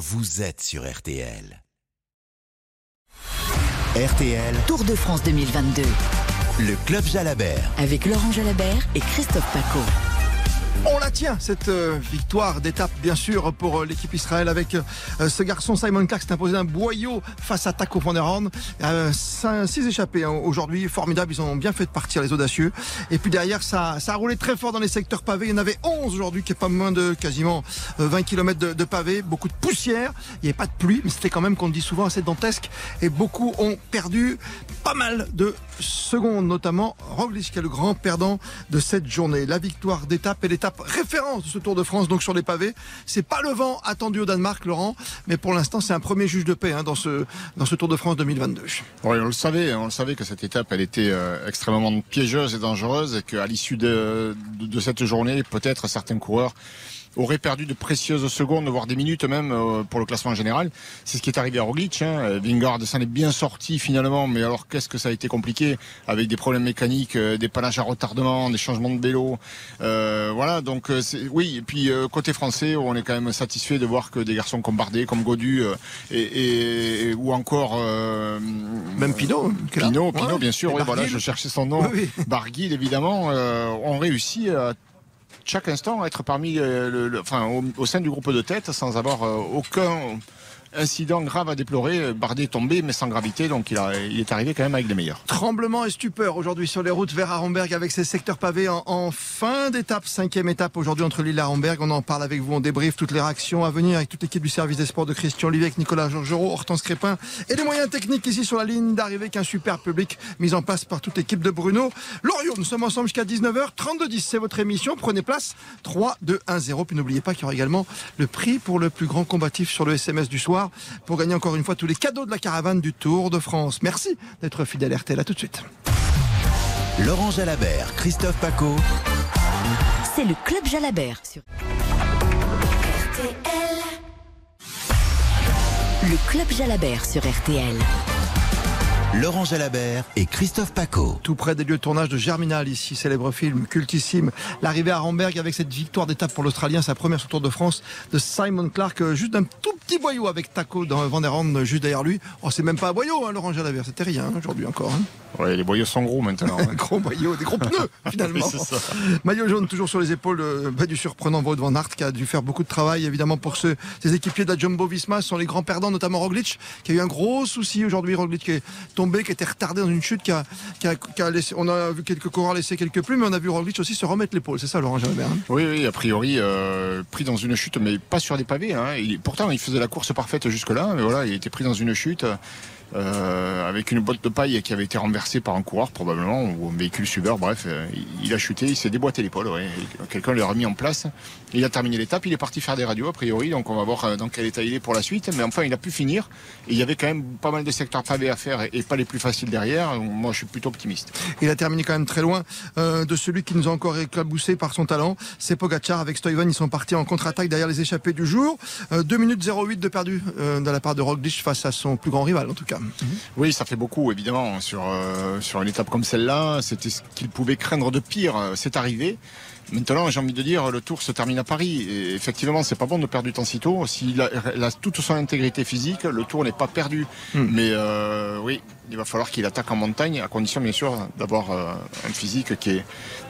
vous êtes sur RTL. RTL, Tour de France 2022 le club Jalabert. avec Laurent Jalabert et Christophe Paco. On la tient, cette euh, victoire d'étape, bien sûr, pour euh, l'équipe Israël avec euh, ce garçon Simon Clark s'est imposé un boyau face à Taco van der Horn. Six échappés hein, aujourd'hui, formidable, ils ont bien fait de partir les audacieux. Et puis derrière, ça, a roulé très fort dans les secteurs pavés. Il y en avait 11 aujourd'hui, qui est pas moins de quasiment euh, 20 km de, pavés, beaucoup de poussière. Il n'y avait pas de pluie, mais c'était quand même, qu'on dit souvent, assez dantesque. Et beaucoup ont perdu pas mal de secondes, notamment Roglic qui est le grand perdant de cette journée. La victoire d'étape est l'étape référence de ce Tour de France, donc sur les pavés. C'est pas le vent attendu au Danemark, Laurent, mais pour l'instant, c'est un premier juge de paix hein, dans, ce, dans ce Tour de France 2022. Oui, on le savait, on le savait que cette étape, elle était euh, extrêmement piégeuse et dangereuse, et qu'à l'issue de, de cette journée, peut-être certains coureurs auraient perdu de précieuses secondes, voire des minutes même euh, pour le classement général. C'est ce qui est arrivé à Roglic. Hein. Vingard s'en est bien sorti finalement, mais alors qu'est-ce que ça a été compliqué avec des problèmes mécaniques, euh, des panaches à retardement, des changements de vélo. Euh, voilà, donc euh, oui. Et puis côté français, on est quand même satisfait de voir que des garçons comme Bardet, comme Godu, euh, et, et- ou encore euh, Même Pinot. Pinot, Pinot, Ouais. bien sûr, Et voilà, je cherchais son nom. Oui, oui. Barguil, évidemment, euh, ont réussi à chaque instant être parmi, euh, enfin, au, au sein du groupe de tête sans avoir euh, aucun incident grave à déplorer. Bardet est tombé, mais sans gravité, donc il, est arrivé quand même avec les meilleurs. Tremblement et stupeur aujourd'hui sur les routes vers Arenberg avec ces secteurs pavés en, fin d'étape, cinquième étape aujourd'hui entre Lille et Arenberg. On en parle avec vous, on débriefe toutes les réactions à venir avec toute l'équipe du service des sports de Christian Olivier, avec Nicolas Georgerot, Hortense Crépin et les moyens techniques ici sur la ligne d'arrivée qu'un super public mis en place par toute l'équipe de Bruno. Loriot, nous sommes ensemble jusqu'à 19h, 32-10, c'est votre émission. Prenez place, 3, 2, 1, 0. Puis n'oubliez pas qu'il y aura également le prix pour le plus grand combatif sur le SMS du soir pour gagner encore une fois tous les cadeaux de la caravane du Tour de France. Merci d'être fidèle à RTL. À tout de suite. Laurent Jalabert, Christophe Paco. C'est le club Jalabert sur Le club Jalabert sur RTL. Laurent Jalabert et Christophe Paco. tout près des lieux de tournage de Germinal, ici, célèbre film cultissime. L'arrivée à Ramberg avec cette victoire d'étape pour l'Australien, sa première sur Tour de France de Simon Clark, euh, juste d'un tout petit boyau avec Taco dans Van der euh, juste derrière lui. Oh, c'est même pas un boyau, hein, Laurent Jalabert, c'était rien hein, aujourd'hui encore. hein. Ouais, les boyaux sont gros maintenant. hein. Un gros boyau, des gros pneus finalement. Oui. Maillot jaune toujours sur les épaules euh, bah, du surprenant Wout van Aert qui a dû faire beaucoup de travail évidemment pour ce, ses équipiers de la Jumbo Visma. Ce sont les grands perdants, notamment Roglic qui a eu un gros souci aujourd'hui. Roglic qui est qui était retardé dans une chute, a, on a vu quelques coureurs laisser quelques plumes, mais on a vu Roglic aussi se remettre l'épaule. C'est ça Laurent Jalabert. hein? Oui, oui, a priori, euh, pris dans une chute, mais pas sur des pavés. Hein. Pourtant, il faisait la course parfaite jusque-là, mais voilà, il était pris dans une chute euh, avec une botte de paille qui avait été renversée par un coureur, probablement, ou un véhicule suiveur. Bref, euh, il, a chuté, il s'est déboîté l'épaule. ouais. Quelqu'un l'a remis en place. Il a terminé l'étape, il est parti faire des radios, a priori, donc on va voir euh, dans quel état il est pour la suite. Mais enfin, il a pu finir. Et il y avait quand même pas mal de secteurs pavés à faire et, pas les plus faciles derrière. Moi, je suis plutôt optimiste. Il a terminé quand même très loin euh, de celui qui nous a encore éclaboussé par son talent. C'est Pogacar avec Stuyven. Ils sont partis en contre-attaque derrière les échappés du jour. Euh, 2 minutes 08 de perdu de la part de Roglic face à son plus grand rival en tout cas. Oui, ça fait beaucoup, évidemment, sur, euh, sur une étape comme celle-là. C'était ce qu'il pouvait craindre de pire. euh, C'est arrivé. Maintenant, j'ai envie de dire, le tour se termine à Paris. Et effectivement, c'est pas bon de perdre du temps si tôt. S'il a, toute son intégrité physique, le tour n'est pas perdu. Mais euh, oui, il va falloir qu'il attaque en montagne, à condition, bien sûr, d'avoir euh, un physique qui, est,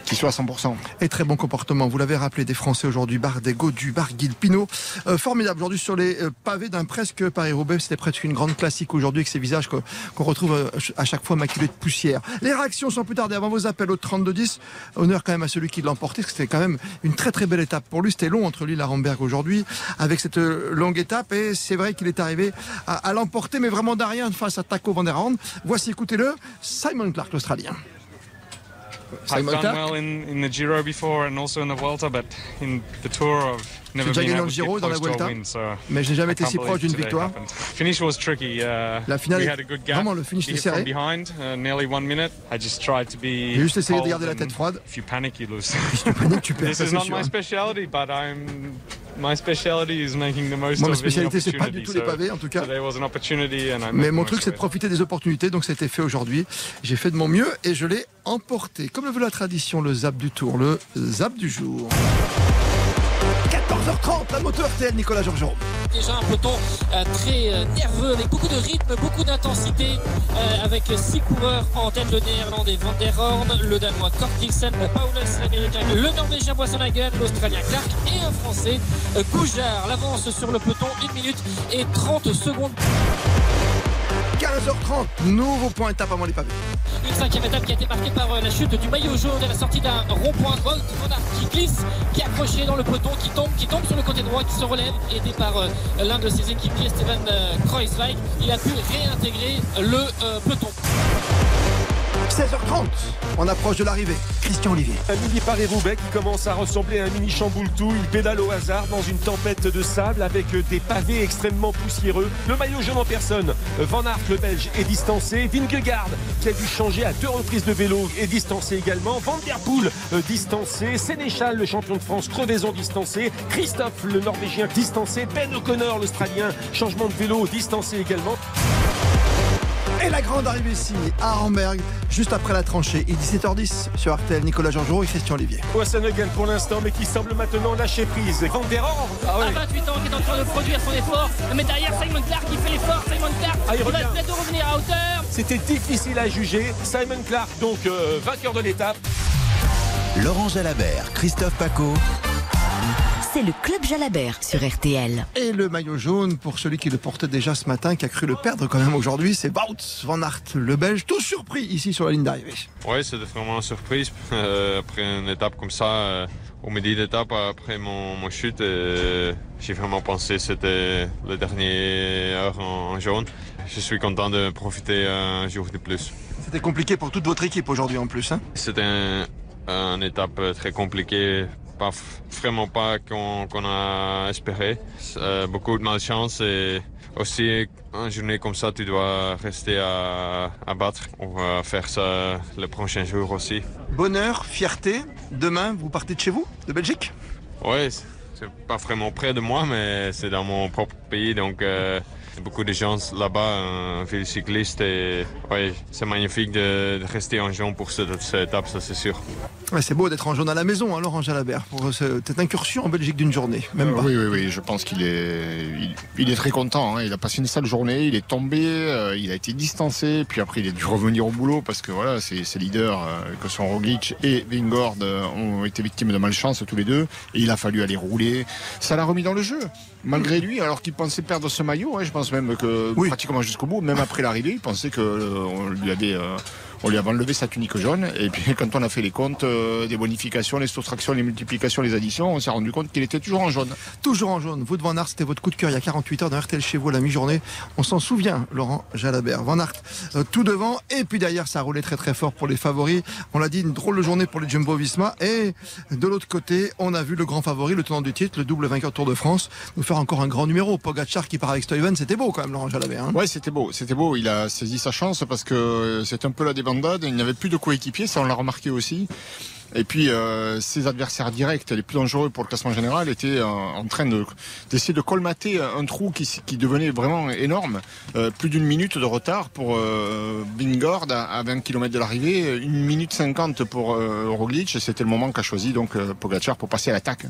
qui soit à 100%. Et très bon comportement. Vous l'avez rappelé des Français aujourd'hui. Bardet, Godu, Barguil, Pinot. Euh, formidable aujourd'hui sur les euh, pavés d'un presque Paris-Roubaix. C'était presque une grande classique aujourd'hui avec ces visages qu'on retrouve à chaque fois maculés de poussière. Les réactions sans plus tarder avant vos appels au 32-10. Honneur quand même à celui qui l'a emporté. C'était quand même une très très belle étape pour lui. C'était long entre Lille à Ramberg aujourd'hui avec cette euh, longue étape. Et c'est vrai qu'il est arrivé à, l'emporter, mais vraiment d'arrière face à Taco Van der Horn. Voici, écoutez-le, Simon Clark, l'Australien. I've done well in, in the Giro before and also in the Vuelta, but in the Tour I've never been able to get close to a win. So Mais je n'ai jamais été si proche d'une victoire. Finish was tricky. Uh, La finale we had a good gap. vraiment, le finish to était hit from serré. behind, uh, nearly one minute. I just tried to be. J'ai juste essayé de garder la tête froide. If you panic, you lose. Tu paniques, tu perds, This is not my speciality, but I'm. My speciality is making the most Moi, ma of any spécialité, c'est pas du tout les pavés, en tout cas. Mais mon truc, c'est de it. profiter des opportunités, donc ça a été fait aujourd'hui. J'ai fait de mon mieux et je l'ai emporté. Comme le veut la tradition, le zap du tour, le zap du jour. 14 14h30, la moto RTL, Nicolas Georgeon. Déjà un peloton euh, très euh, nerveux, avec beaucoup de rythme, beaucoup d'intensité, euh, avec six coureurs en tête, le néerlandais Van der Horn, le danois Kortilsen, Paulus l'américain, le norvégien Boisson-Hagen, l'australien Clark et un français Goujard. L'avance sur le peloton, 1 minute et 30 secondes. 15h30, nouveau point étape avant les pavés. Une cinquième étape qui a été marquée par euh, la chute du maillot jaune à la sortie d'un rond-point. Aert qui glisse, qui est accroché dans le peloton, qui tombe, qui tombe sur le côté droit, qui se relève, aidé par euh, l'un de ses équipiers, Steven euh, Kruijswijk. Il a pu réintégrer le peloton. 16h30, on approche de l'arrivée. Christian Olivier. Un mini Paris-Roubaix qui commence à ressembler à un mini Chamboultou. Il pédale au hasard dans une tempête de sable avec des pavés extrêmement poussiéreux. Le maillot jaune en personne. Van Aert, le Belge, est distancé. Vingegaard, qui a dû changer à deux reprises de vélo, est distancé également. Van Der Poel, euh, distancé. Sénéchal, le champion de France, crevaison distancé. Christophe, le Norvégien, distancé. Ben O'Connor, l'Australien, changement de vélo, distancé également. Et la grande arrivée ici, à Armberg, juste après la tranchée. Il est 17h10 sur RTL, Nicolas Georgeon et Christian Olivier. Boissonnegan pour l'instant, mais qui semble maintenant lâcher prise. Van Der Horn, ah ouais. À 28 ans, qui est en train de produire son effort. Mais derrière, Simon Clark qui fait l'effort. Simon Clark, Ah, il il va peut-être revenir à hauteur. C'était difficile à juger. Simon Clark, donc euh, vainqueur de l'étape. Laurent Jalabert, Christophe Paco. C'est le Club Jalabert sur RTL. Et le maillot jaune, pour celui qui le portait déjà ce matin, qui a cru le perdre quand même aujourd'hui, c'est Wout van Aert, le Belge, tout surpris ici sur la ligne d'arrivée. Ouais, c'était vraiment une surprise. Euh, après une étape comme ça, euh, au midi d'étape, après mon, mon chute, euh, j'ai vraiment pensé que c'était la dernière heure en, en jaune. Je suis content de profiter un jour de plus. C'était compliqué pour toute votre équipe aujourd'hui en plus. Hein C'était un, une étape très compliquée, pas vraiment pas qu'on a espéré. Euh, beaucoup de malchance et aussi une journée comme ça, tu dois rester à, à battre. On va faire ça le prochain jour aussi. Bonheur, fierté, demain vous partez de chez vous, de Belgique? C'est- c'est pas vraiment près de moi, mais c'est dans mon propre pays, donc euh, beaucoup de gens là-bas, un ville cycliste, et ouais, c'est magnifique de, de rester en jaune pour cette, cette étape, ça c'est sûr. Ouais, C'est beau d'être en jaune à la maison, hein, Laurent Jalabert, pour ce- cette incursion en Belgique d'une journée. Même pas. Oui, oui, oui, je pense qu'il est, il, il est très content. hein. Il a passé une sale journée, il est tombé, euh, il a été distancé, puis après il a dû revenir au boulot parce que voilà, ses, ses leaders, euh, que sont Roglic et Vingord, euh, ont été victimes de malchance tous les deux, et il a fallu aller rouler. Ça l'a remis dans le jeu, malgré lui, alors qu'il pensait perdre ce maillot. hein. je pense même que Oui. pratiquement jusqu'au bout, même après l'arrivée, il pensait que euh, on lui avait euh, on lui avait enlevé sa tunique jaune et puis quand on a fait les comptes euh, des bonifications, les soustractions, les multiplications, les additions, on s'est rendu compte qu'il était toujours en jaune. Toujours en jaune. Vous de Van Aert, c'était votre coup de cœur il y a 48 heures dans RTL chez vous à la mi-journée. On s'en souvient, Laurent Jalabert. Van Aert, euh, tout devant. Et puis derrière, ça a roulé très très fort pour les favoris. On l'a dit, une drôle de journée pour les Jumbo Visma. Et de l'autre côté, on a vu le grand favori, le tenant du titre, le double vainqueur Tour de France, nous faire encore un grand numéro. Pogacar qui part avec Stuyven, c'était beau quand même, Laurent Jalabert. hein. Ouais, c'était beau, c'était beau. Il a saisi sa chance parce que euh, c'est un peu la Il n'avait plus de coéquipiers, ça on l'a remarqué aussi. Et puis euh, ses adversaires directs, les plus dangereux pour le classement général, étaient euh, en train de d'essayer de colmater un trou qui, devenait vraiment énorme. Euh, plus d'une minute de retard pour euh, Vingord à, à 20 km de l'arrivée, une minute 50 pour euh, Roglic. C'était le moment qu'a choisi donc euh, Pogacar pour passer à l'attaque,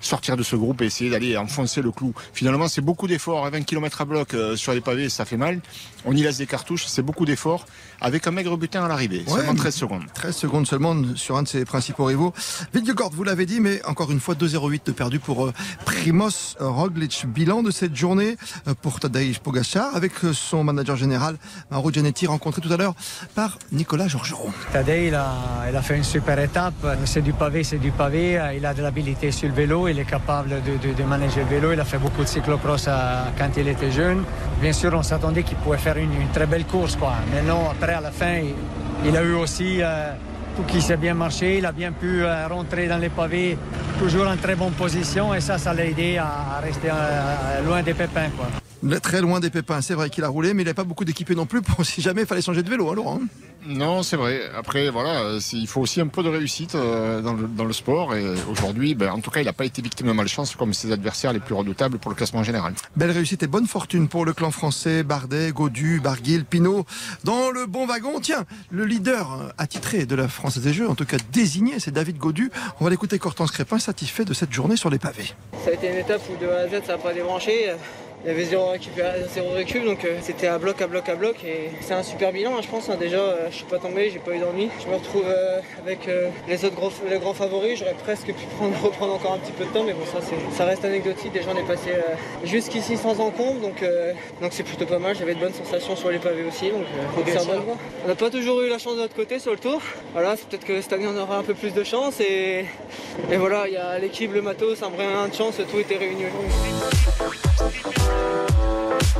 sortir de ce groupe et essayer d'aller enfoncer le clou. Finalement, c'est beaucoup d'efforts. À 20 km à bloc euh, sur les pavés, ça fait mal. On y laisse des cartouches, c'est beaucoup d'efforts avec un maigre butin à l'arrivée, Ouais, seulement mais- 13 secondes. 13 secondes seulement sur un de ses principaux rivaux. Vingegaard, vous l'avez dit, mais encore une fois 2-0-8 de perdu pour euh, Primoz Roglic. Bilan de cette journée euh, pour Tadej Pogacar avec euh, son manager général Mauro Gianetti rencontré tout à l'heure par Nicolas Georgeron. Tadej, il a, fait une super étape. C'est du pavé, c'est du pavé. Il a de l'habilité sur le vélo. Il est capable de, de, manager le vélo. Il a fait beaucoup de cyclocross quand il était jeune. Bien sûr, on s'attendait qu'il pouvait faire une, très belle course. Quoi. Mais non, après, à la fin, il, a eu aussi tout qui s'est bien marché. Il a bien pu euh, rentrer dans les pavés, toujours en très bonne position. Et ça, ça l'a aidé à, rester euh, loin des pépins. Quoi. Très loin des pépins, c'est vrai qu'il a roulé, mais il n'avait pas beaucoup d'équipés non plus pour si jamais il fallait changer de vélo, hein, Laurent Non, c'est vrai. Après, voilà, il faut aussi un peu de réussite euh, dans le, sport. Et aujourd'hui, ben, en tout cas, il n'a pas été victime de malchance comme ses adversaires les plus redoutables pour le classement général. Belle réussite et bonne fortune pour le clan français, Bardet, Godu, Barguil, Pinot. Dans le bon wagon, tiens, le leader euh, attitré de la France des Jeux, en tout cas désigné, c'est David Godu. On va l'écouter Cortance Crépin, satisfait de cette journée sur les pavés. Ça a été une étape où de A à Z, ça n'a pas débranché il y avait zéro, zéro recul, donc euh, c'était à bloc, à bloc, à bloc. Et c'est un super bilan, hein, je pense. Hein. Déjà, euh, je suis pas tombé, j'ai pas eu d'ennui. Je me retrouve euh, avec les autres gros, les grands favoris. J'aurais presque pu prendre, reprendre encore un petit peu de temps, mais bon, ça, ça reste anecdotique. Déjà, on est passé jusqu'ici sans encombre, donc donc c'est plutôt pas mal. J'avais de bonnes sensations sur les pavés aussi, donc c'est bonne voie. On n'a pas toujours eu la chance de notre côté sur le tour. Voilà, c'est peut-être que cette année on aura un peu plus de chance et, et voilà, il y a l'équipe, le matos, un brin de chance, tout était réuni aujourd'hui.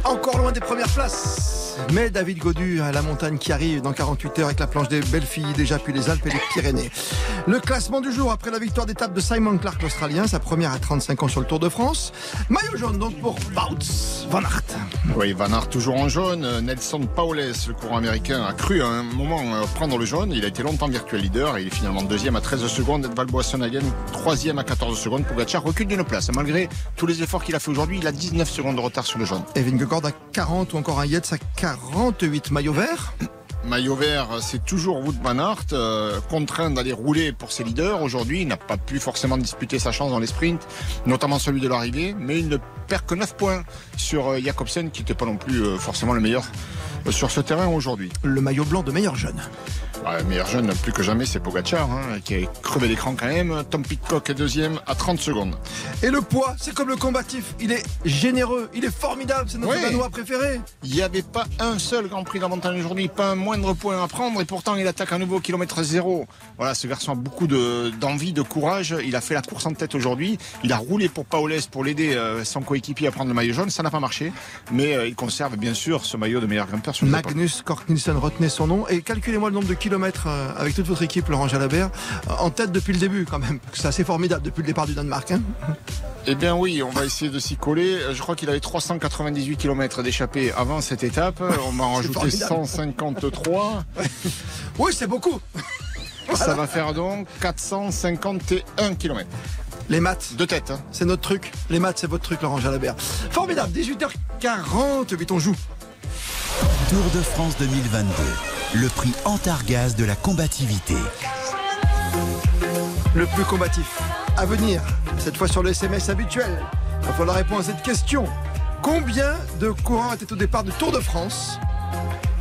Encore loin des premières places. Mais David Godu à la montagne qui arrive dans 48 heures avec la planche des belles filles déjà puis les Alpes et les Pyrénées. Le classement du jour après la victoire d'étape de Simon Clark l'Australien, sa première à 35 ans sur le Tour de France. Maillot jaune donc pour Wout Van Aert. Oui, Van Aert toujours en jaune. Nelson Paules, le courant américain, a cru à un moment euh, prendre le jaune. Il a été longtemps virtuel leader et il est finalement deuxième à 13 secondes. Valboassonagen troisième à 14 secondes. Pogacar recule d'une place. Malgré tous les efforts qu'il a fait aujourd'hui, il a 19 secondes de retard sur le jaune. Vingegaard à 40 ou encore un Yates à 48 maillots verts. Maillot vert, c'est toujours Wood Van Aert, euh, contraint d'aller rouler pour ses leaders. Aujourd'hui, il n'a pas pu forcément disputer sa chance dans les sprints, notamment celui de l'arrivée, mais il ne perd que 9 points sur euh, Jacobsen, qui n'était pas non plus euh, forcément le meilleur sur ce terrain aujourd'hui. Le maillot blanc de meilleur jeune. Ouais, meilleur jeune, plus que jamais, c'est Pogacar, hein, qui a crevé l'écran quand même. Tom Pitcock est deuxième à 30 secondes. Et le poids, c'est comme le combatif. Il est généreux, il est formidable, c'est notre oui. préféré. Il n'y avait pas un seul Grand Prix de la montagne aujourd'hui, pas un moindre point à prendre, et pourtant il attaque à nouveau kilomètre zéro. Voilà, ce garçon a beaucoup d'envie, de, courage. Il a fait la course en tête aujourd'hui. Il a roulé pour Paoles pour l'aider euh, son coéquipier à prendre le maillot jaune. Ça n'a pas marché, mais euh, il conserve bien sûr ce maillot de meilleur grimpeur Magnus Kort retenez son nom et calculez-moi le nombre de kilomètres euh, avec toute votre équipe, Laurent Jalabert, euh, en tête depuis le début quand même. C'est assez formidable depuis le départ du Danemark. Hein. eh bien oui, on va essayer de s'y coller. Je crois qu'il avait 398 km d'échappée avant cette étape. On m'a rajouté 153. oui, c'est beaucoup. Ça va faire donc 451 km. Les maths. De tête. Hein. C'est notre truc. Les maths, c'est votre truc, Laurent Jalabert. Formidable. 18h40, on joue. Tour de France 2022. Le prix Antargaz de la combativité. Le plus combatif. À venir, cette fois sur le SMS habituel. Il va falloir répondre à cette question. Combien de courants étaient au départ du Tour de France?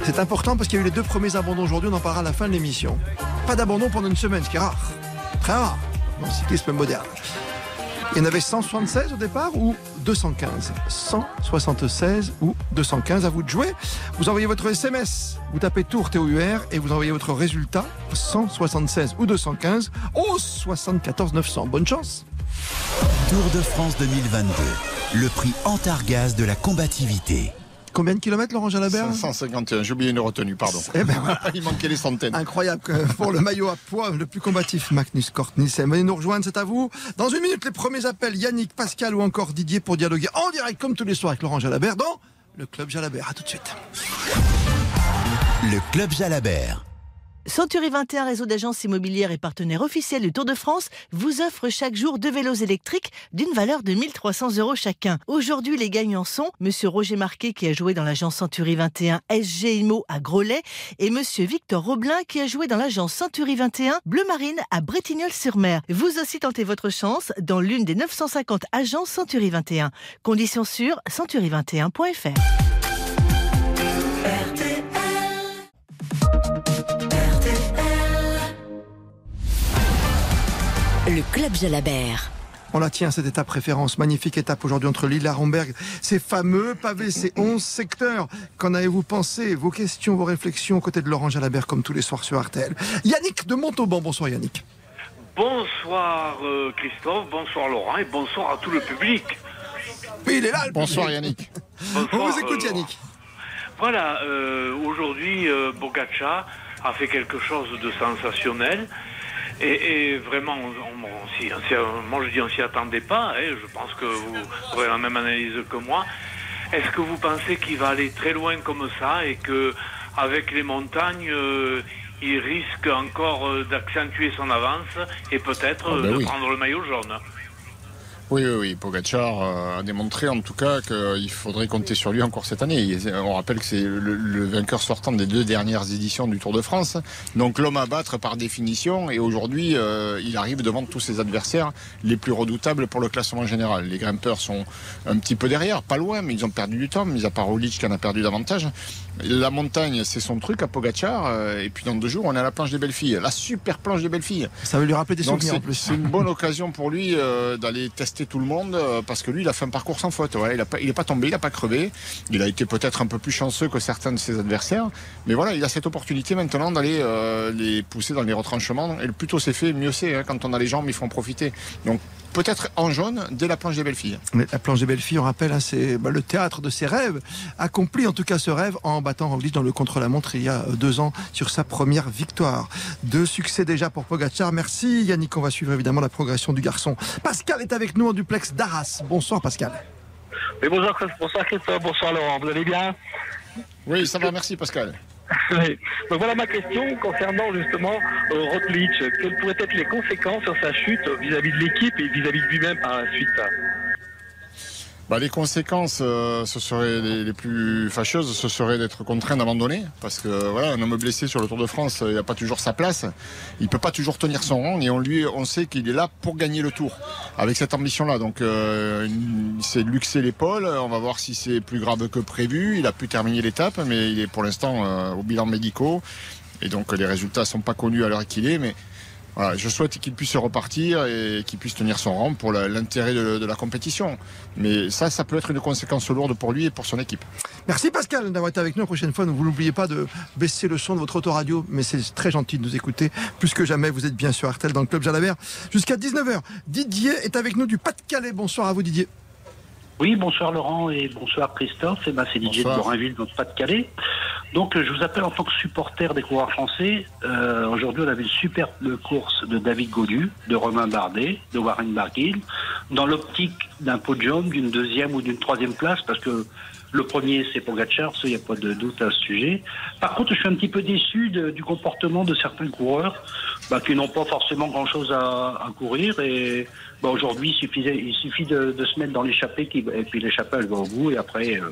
C'est important parce qu'il y a eu les deux premiers abandons aujourd'hui, on en parlera à la fin de l'émission. Pas d'abandon pendant une semaine, ce qui est rare. Très rare dans le cyclisme moderne. Il y en avait 176 au départ ou 215 176 ou 215 à vous de jouer. Vous envoyez votre SMS, vous tapez Tour TOUR et vous envoyez votre résultat 176 ou 215 au 74 900. Bonne chance. Tour de France 2022. Le prix Antargaz de la combativité. Combien de kilomètres, Laurent Jalabert 151, j'ai oublié une retenue, pardon. Eh ben Il manquait les centaines. Incroyable pour le maillot à poids, le plus combatif, Magnus Cort Venez nous rejoindre, c'est à vous. Dans une minute, les premiers appels, Yannick, Pascal ou encore Didier pour dialoguer en direct, comme tous les soirs, avec Laurent Jalabert dans le Club Jalabert. A tout de suite. Le Club Jalabert. Century 21, réseau d'agences immobilières et partenaire officiel du Tour de France, vous offre chaque jour deux vélos électriques d'une valeur de 1300 euros chacun. Aujourd'hui, les gagnants sont Monsieur Roger Marquet qui a joué dans l'agence Century 21 SG Immo à Groslay et Monsieur Victor Roblin qui a joué dans l'agence Century 21 Bleu Marine à Bretignolles-sur-Mer. Vous aussi tentez votre chance dans l'une des 950 agences Century 21. Conditions sur century21.fr. Le Club Jalabert. On la tient, cette étape référence. Magnifique étape aujourd'hui entre Lille et Romberg. Ces fameux pavés, ces 11 secteurs. Qu'en avez-vous pensé? Vos questions, vos réflexions, côté de Laurent Jalabert, comme tous les soirs sur Artel. Yannick de Montauban. Bonsoir, Yannick. Bonsoir, euh, Christophe. Bonsoir, Laurent. Et bonsoir à tout le public. Oui, il est là, Bonsoir, Yannick. On vous écoute, euh, Yannick. Voilà, euh, aujourd'hui, Bogacha a fait quelque chose de sensationnel. Et, vraiment, moi je dis on s'y attendait pas, et je pense que vous aurez la même analyse que moi. est-ce que vous pensez qu'il va aller très loin comme ça et que avec les montagnes, euh, il risque encore euh, d'accentuer son avance et peut-être Ah, euh, ben de oui. prendre le maillot jaune? Oui, oui, oui. Pogacar euh, a démontré en tout cas qu'il faudrait compter sur lui encore cette année. On rappelle que c'est le, vainqueur sortant des deux dernières éditions du Tour de France. Donc l'homme à battre par définition. Et aujourd'hui, euh, il arrive devant tous ses adversaires les plus redoutables pour le classement général. Les grimpeurs sont un petit peu derrière, pas loin, mais ils ont perdu du temps. Mis à part Roglic qui en a perdu davantage. La montagne, c'est son truc à Pogacar. euh, Et puis dans deux jours, on est à la planche des belles filles. La super planche des belles filles. Ça veut lui rappeler des Donc souvenirs en c'est plus. c'est une bonne occasion pour lui euh, d'aller tester tout le monde euh, parce que lui il a fait un parcours sans faute. Il a pas, tombé, il a pas crevé. Il a été peut-être un peu plus chanceux que certains de ses adversaires, mais voilà, il a cette opportunité maintenant d'aller euh, les pousser dans les retranchements. Et le plus tôt c'est fait, mieux c'est. hein. Quand on a les jambes, il faut en profiter. Donc peut-être en jaune dès la planche des belles filles. Mais la planche des belles filles, on rappelle, hein, c'est bah, le théâtre de ses rêves. Accompli en tout cas ce rêve en battant Roglic dans le contre-la-montre il y a euh, deux ans sur sa première victoire. Deux succès déjà pour Pogacar. Merci Yannick. On va suivre évidemment la progression du garçon. Pascal est avec nous en duplex d'Arras. Bonsoir Pascal. Oui, bonsoir Christophe, bonsoir Laurent, vous allez bien? Oui, ça va, merci Pascal. Oui. Donc voilà ma question concernant justement euh, Roglic. Quelles pourraient être les conséquences sur sa chute vis-à-vis de l'équipe et vis-à-vis de lui-même par la suite? Bah, les conséquences, euh, ce seraient les, plus fâcheuses, ce serait d'être contraint d'abandonner, parce que voilà, un homme blessé sur le Tour de France, euh, il n'a pas toujours sa place, il peut pas toujours tenir son rang, et on lui, on sait qu'il est là pour gagner le Tour, avec cette ambition-là. Donc, euh, il s'est luxé l'épaule. On va voir si c'est plus grave que prévu. Il a pu terminer l'étape, mais il est pour l'instant euh, au bilan médicaux, et donc les résultats sont pas connus à l'heure qu'il est, mais je souhaite qu'il puisse repartir et qu'il puisse tenir son rang pour l'intérêt de, de la compétition. Mais ça, ça peut être une conséquence lourde pour lui et pour son équipe. Merci Pascal d'avoir été avec nous. La prochaine fois, vous n'oubliez pas de baisser le son de votre autoradio, mais c'est très gentil de nous écouter. Plus que jamais, vous êtes bien sur Artel dans le Club Jalabert jusqu'à 19h. Didier est avec nous du Pas-de-Calais. Bonsoir à vous Didier. Oui, bonsoir Laurent et bonsoir Christophe. Eh ben, c'est Didier de Bonsoir. Borinville, dans le Pas-de-Calais. Donc, euh, je vous appelle en tant que supporter des coureurs français. Euh, Aujourd'hui, on avait une superbe course de David Godu, de Romain Bardet, de Warren Barguil, dans l'optique d'un podium, d'une deuxième ou d'une troisième place, parce que le premier, c'est Pogacar, ça, il n'y a pas de doute à ce sujet. Par contre, je suis un petit peu déçu de- du comportement de certains coureurs bah, qui n'ont pas forcément grand-chose à, à courir. Et bah, aujourd'hui, il, suffit de, se mettre dans l'échappée, et puis l'échappée, elle va au bout. Et après, euh,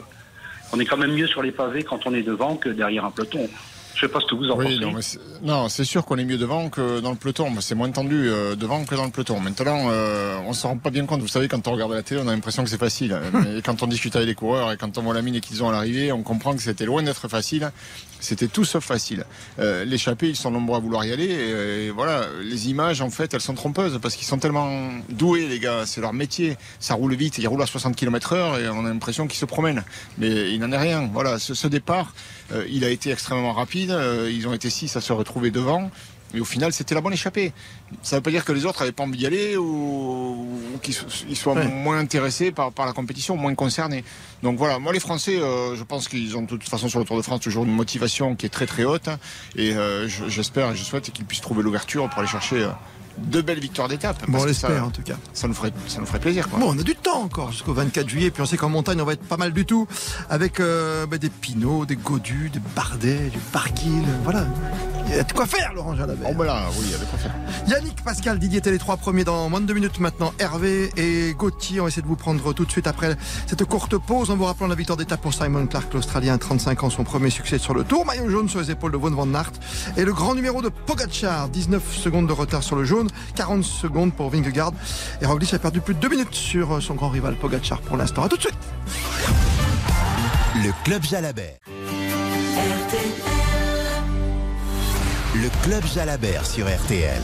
on est quand même mieux sur les pavés quand on est devant que derrière un peloton. Je sais pas ce que vous en Oui, pensez. non, c'est- sûr qu'on est mieux devant que dans le peloton. C'est moins tendu euh, devant que dans le peloton. Maintenant, euh, on se rend pas bien compte. Vous savez, quand on regarde la télé, on a l'impression que c'est facile. Mais quand on discute avec les coureurs et quand on voit la mine qu'ils ont à l'arrivée, on comprend que c'était loin d'être facile. C'était tout sauf facile. Euh, L'échappée, ils sont nombreux à vouloir y aller. Et, et voilà, les images, en fait, elles sont trompeuses parce qu'ils sont tellement doués, les gars. C'est leur métier. Ça roule vite. Ils roulent à 60 km heure et on a l'impression qu'ils se promènent. Mais il n'en est rien. Voilà, ce, ce départ, euh, il a été extrêmement rapide. Euh, ils ont été six à se retrouver devant. Et au final, c'était la bonne échappée. Ça ne veut pas dire que les autres n'avaient pas envie d'y aller ou, ou qu'ils so- ils soient Ouais. moins intéressés par, par la compétition, moins concernés. Donc voilà, moi les Français, euh, je pense qu'ils ont de toute façon sur le Tour de France toujours une motivation qui est très très haute. Et euh, je- j'espère et je souhaite qu'ils puissent trouver l'ouverture pour aller chercher euh, de belles victoires d'étape. Bon, on l'espère en tout cas. Ça nous ferait, ça nous ferait plaisir. Quoi. Bon, on a du temps encore jusqu'au 24 juillet. Puis on sait qu'en montagne, on va être pas mal du tout. Avec euh, bah, des Pinots, des Godus, des Bardet, du Barguil. Voilà. Il y a de quoi faire, Laurent Jalabert. Oh, ben là, oui, il y a de quoi faire. Yannick, Pascal, Didier étaient les trois premiers dans moins de deux minutes maintenant. Hervé et Gauthier, on va essayer de vous prendre tout de suite après cette courte pause en vous rappelant la victoire d'étape pour Simon Clark, l'Australien, 35 ans, son premier succès sur le tour. Maillot jaune sur les épaules de Von Van Aert. Et le grand numéro de Pogacar, 19 secondes de retard sur le jaune, 40 secondes pour Vingegaard. Et Roglic a perdu plus de deux minutes sur son grand rival Pogacar pour l'instant. À tout de suite. Le Club Jalabert. Le Club Jalabert sur RTL.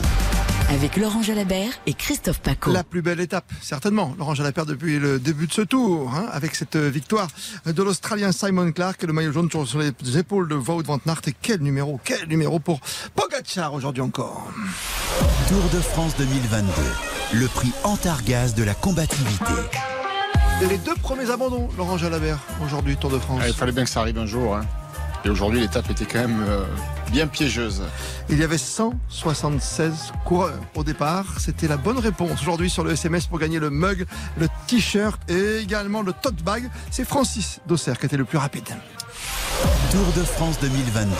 Avec Laurent Jalabert et Christophe Paco. La plus belle étape, certainement. Laurent Jalabert depuis le début de ce tour, hein, avec cette victoire de l'Australien Simon Clark et le maillot jaune toujours sur les épaules de Wout van Aert. Et quel numéro, quel numéro pour Pogacar aujourd'hui encore. Tour de France 2022. Le prix Antargaz de la combativité. Les deux premiers abandons, Laurent Jalabert, aujourd'hui, Tour de France. Ah, il fallait bien que ça arrive un jour. hein. Et aujourd'hui, l'étape était quand même euh, bien piégeuse. Il y avait 176 coureurs au départ. C'était la bonne réponse aujourd'hui sur le SMS pour gagner le mug, le t-shirt et également le tote bag. C'est Francis Dosser qui était le plus rapide. Tour de France 2022.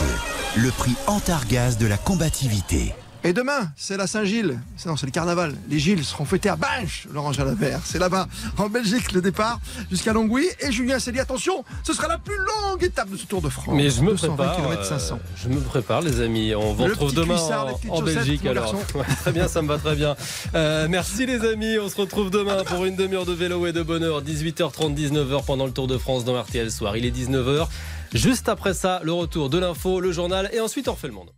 Le prix Antargaz de la combativité. Et demain, c'est la Saint-Gilles. C'est- Non, c'est le carnaval. Les Gilles seront fêtés à Binche, Laurent Jalabert. C'est là-bas, en Belgique, le départ jusqu'à Longwy. Et Julien s'est dit, attention, ce sera la plus longue étape de ce Tour de France. Mais je me 220 prépare. km euh, 500. je me prépare, les amis. On vous Le retrouve demain cuissard, en, Belgique. Alors. Ouais, très bien, ça me va très bien. Euh, merci, les amis. On se retrouve demain pour une demi-heure de vélo et de bonheur. 18h30, 19h pendant le Tour de France dans RTL Soir. Il est 19h. Juste après ça, le retour de l'info, le journal et ensuite on refait le monde.